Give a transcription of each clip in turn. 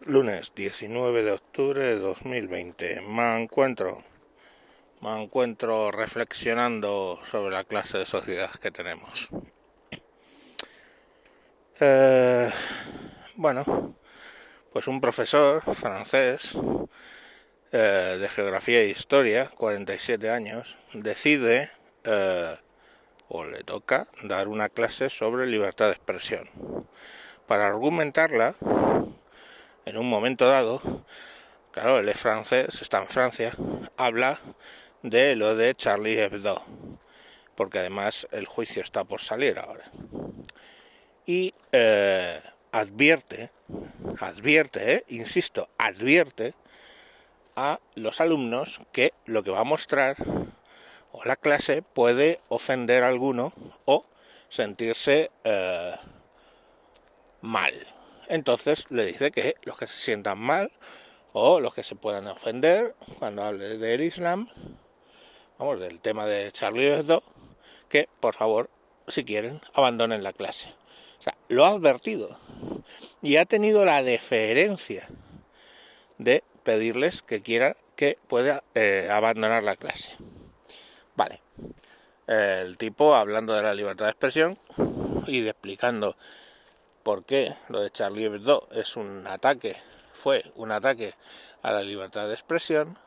Lunes 19 de octubre de 2020. Me encuentro, me encuentro reflexionando sobre la clase de sociedad que tenemos. Eh, bueno, pues un profesor francés eh, de geografía e historia, 47 años, decide eh, o le toca dar una clase sobre libertad de expresión. Para argumentarla, en un momento dado, claro, él es francés, está en Francia, habla de lo de Charlie Hebdo, porque además el juicio está por salir ahora. Y eh, advierte, advierte, eh, insisto, advierte a los alumnos que lo que va a mostrar o la clase puede ofender a alguno o sentirse eh, mal. Entonces le dice que los que se sientan mal o los que se puedan ofender cuando hable del Islam, vamos, del tema de Charlie Hebdo, que por favor, si quieren, abandonen la clase. O sea, lo ha advertido y ha tenido la deferencia de pedirles que quiera que pueda eh, abandonar la clase. Vale. El tipo hablando de la libertad de expresión y explicando por qué lo de Charlie Hebdo es un ataque, fue un ataque a la libertad de expresión,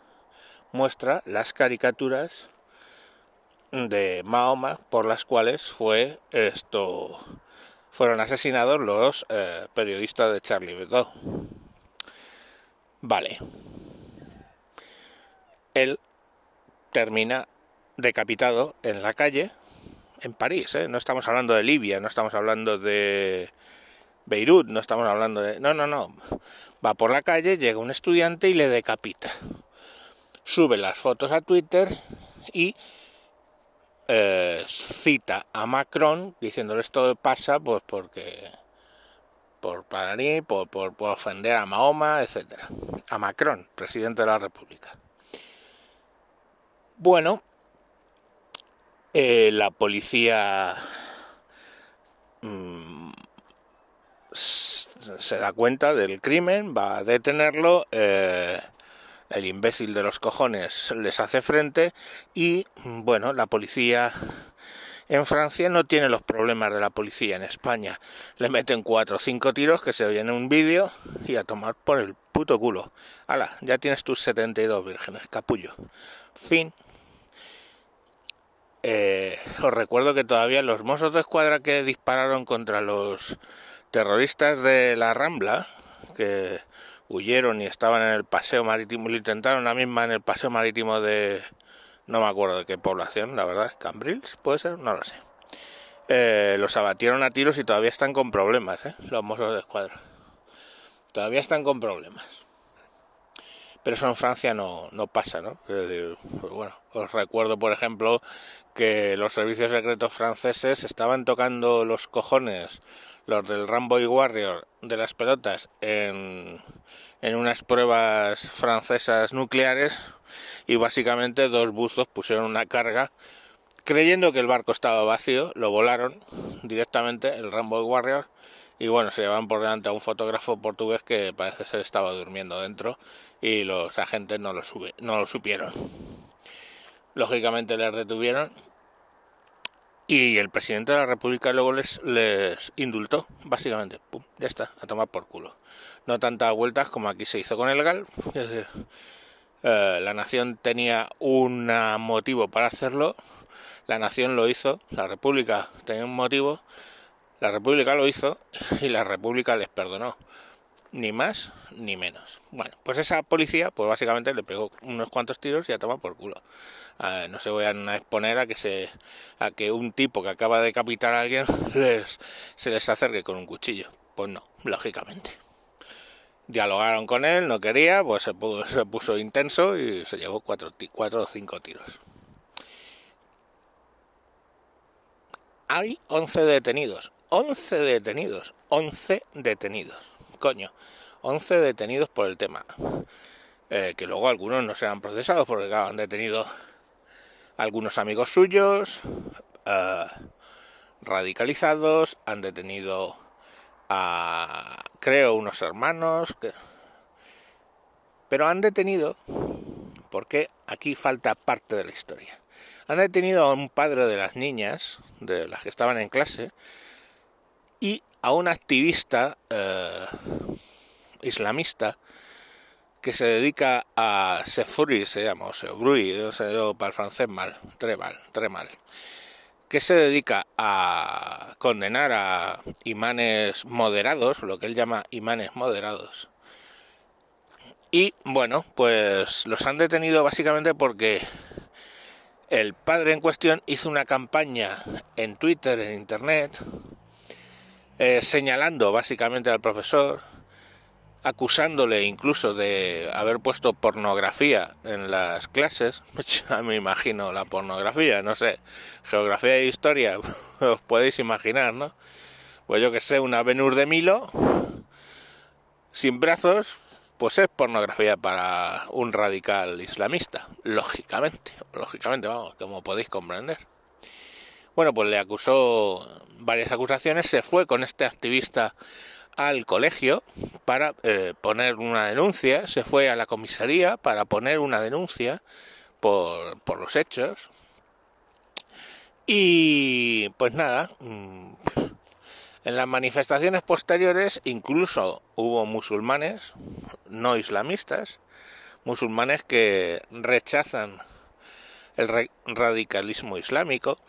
muestra las caricaturas de Mahoma por las cuales fue esto fueron asesinados los eh, periodistas de Charlie Hebdo. Vale. Él termina decapitado en la calle en París, ¿eh? no estamos hablando de Libia, no estamos hablando de Beirut, no estamos hablando de... No, no, no. Va por la calle, llega un estudiante y le decapita. Sube las fotos a Twitter y eh, cita a Macron diciéndole esto pasa pues porque por París, por, por, por ofender a Mahoma, etcétera. A Macron, presidente de la República. Bueno, eh, la policía mm, se da cuenta del crimen, va a detenerlo, eh, el imbécil de los cojones les hace frente y, bueno, la policía en Francia no tiene los problemas de la policía en España. Le meten cuatro o cinco tiros que se oyen en un vídeo y a tomar por el puto culo. Hala, ya tienes tus 72 vírgenes, capullo. Fin. Eh, os recuerdo que todavía los mozos de escuadra que dispararon contra los terroristas de la Rambla, que huyeron y estaban en el paseo marítimo, lo intentaron la misma en el paseo marítimo de, no me acuerdo de qué población, la verdad, Cambrils, puede ser, no lo sé. Eh, los abatieron a tiros y todavía están con problemas, ¿eh? los mozos de escuadra. Todavía están con problemas. Pero eso en Francia no, no pasa, ¿no? Pues bueno, os recuerdo, por ejemplo, que los servicios secretos franceses estaban tocando los cojones los del Rambo y Warrior de las pelotas en, en unas pruebas francesas nucleares y básicamente dos buzos pusieron una carga creyendo que el barco estaba vacío, lo volaron directamente el Rambo y Warrior y bueno, se llevaron por delante a un fotógrafo portugués que parece ser estaba durmiendo dentro y los agentes no lo, sube, no lo supieron. Lógicamente les detuvieron y el presidente de la República luego les, les indultó, básicamente. Pum, ya está, a tomar por culo. No tantas vueltas como aquí se hizo con el GAL. Eh, la nación tenía un motivo para hacerlo. La nación lo hizo, la República tenía un motivo. La República lo hizo y la República les perdonó ni más ni menos. Bueno, pues esa policía, pues básicamente le pegó unos cuantos tiros y a tomar por culo. No se voy a exponer a que se, a que un tipo que acaba de decapitar a alguien se les acerque con un cuchillo. Pues no, lógicamente. Dialogaron con él, no quería, pues se puso, se puso intenso y se llevó cuatro, cuatro o cinco tiros. Hay 11 detenidos. 11 detenidos. 11 detenidos coño, 11 detenidos por el tema. Eh, que luego algunos no serán procesados porque han detenido algunos amigos suyos eh, radicalizados, han detenido a, creo, unos hermanos, que Pero han detenido, porque aquí falta parte de la historia, han detenido a un padre de las niñas, de las que estaban en clase, y a un activista eh, islamista que se dedica a Sefuri, se llama, o Sebrui, no sé para el francés mal, tres mal, tres mal, que se dedica a condenar a imanes moderados, lo que él llama imanes moderados. Y bueno, pues los han detenido básicamente porque el padre en cuestión hizo una campaña en Twitter, en Internet, eh, señalando básicamente al profesor, acusándole incluso de haber puesto pornografía en las clases. Ya me imagino la pornografía, no sé, geografía e historia, os podéis imaginar, ¿no? Pues yo que sé, una Venus de Milo sin brazos, pues es pornografía para un radical islamista, lógicamente, lógicamente, vamos, como podéis comprender. Bueno, pues le acusó varias acusaciones, se fue con este activista al colegio para eh, poner una denuncia, se fue a la comisaría para poner una denuncia por, por los hechos. Y pues nada, mm, en las manifestaciones posteriores incluso hubo musulmanes, no islamistas, musulmanes que rechazan el radicalismo islámico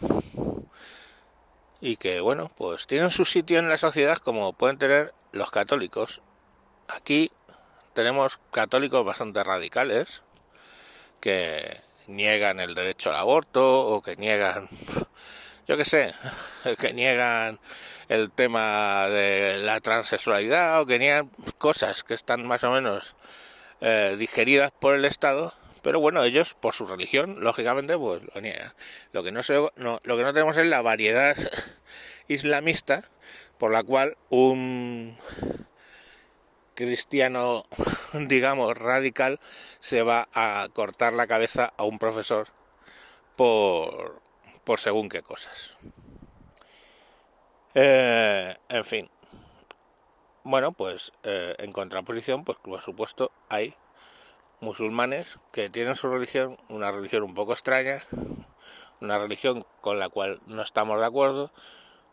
y que bueno, pues tienen su sitio en la sociedad como pueden tener los católicos. Aquí tenemos católicos bastante radicales que niegan el derecho al aborto o que niegan, yo qué sé, que niegan el tema de la transexualidad o que niegan cosas que están más o menos eh, digeridas por el Estado pero bueno, ellos por su religión, lógicamente, pues lo niegan. Lo que no, se, no, lo que no tenemos es la variedad islamista por la cual un cristiano, digamos, radical se va a cortar la cabeza a un profesor por, por según qué cosas. Eh, en fin. Bueno, pues eh, en contraposición, pues por supuesto hay musulmanes que tienen su religión, una religión un poco extraña, una religión con la cual no estamos de acuerdo,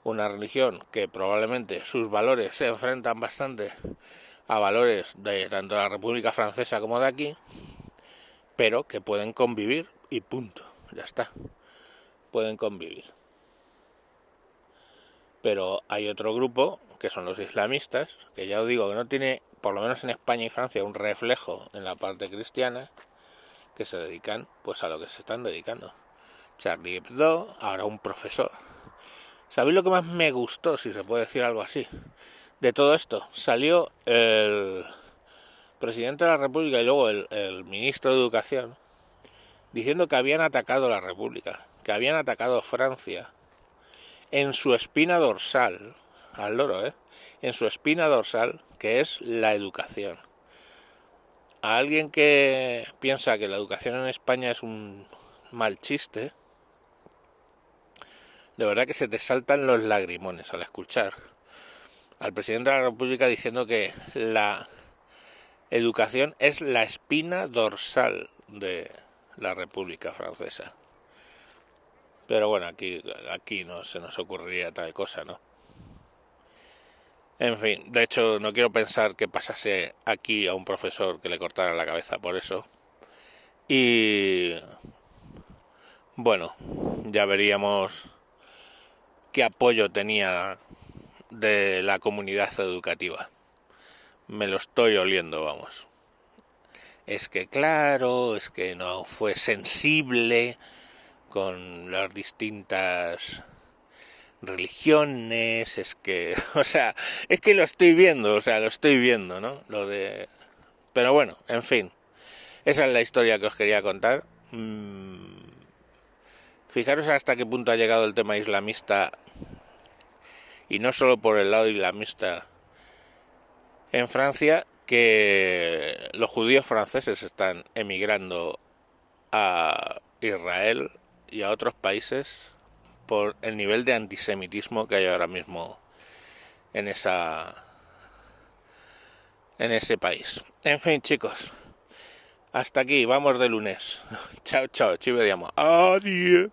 una religión que probablemente sus valores se enfrentan bastante a valores de tanto la República Francesa como de aquí, pero que pueden convivir y punto, ya está, pueden convivir. Pero hay otro grupo, que son los islamistas, que ya os digo que no tiene por lo menos en España y Francia, un reflejo en la parte cristiana que se dedican pues a lo que se están dedicando. Charlie Hebdo, ahora un profesor. ¿Sabéis lo que más me gustó, si se puede decir algo así? De todo esto, salió el presidente de la República y luego el, el ministro de Educación diciendo que habían atacado la República, que habían atacado Francia en su espina dorsal, al loro, ¿eh? en su espina dorsal, que es la educación. A alguien que piensa que la educación en España es un mal chiste, de verdad que se te saltan los lagrimones al escuchar al presidente de la República diciendo que la educación es la espina dorsal de la República Francesa. Pero bueno, aquí, aquí no se nos ocurriría tal cosa, ¿no? En fin, de hecho no quiero pensar que pasase aquí a un profesor que le cortaran la cabeza por eso. Y bueno, ya veríamos qué apoyo tenía de la comunidad educativa. Me lo estoy oliendo, vamos. Es que claro, es que no fue sensible con las distintas religiones, es que, o sea, es que lo estoy viendo, o sea, lo estoy viendo, ¿no? Lo de... Pero bueno, en fin, esa es la historia que os quería contar. Mm, fijaros hasta qué punto ha llegado el tema islamista, y no solo por el lado islamista, en Francia, que los judíos franceses están emigrando a Israel y a otros países por el nivel de antisemitismo que hay ahora mismo en esa en ese país. En fin, chicos, Hasta aquí, vamos de lunes. chao, chao, vediamo. Adiós.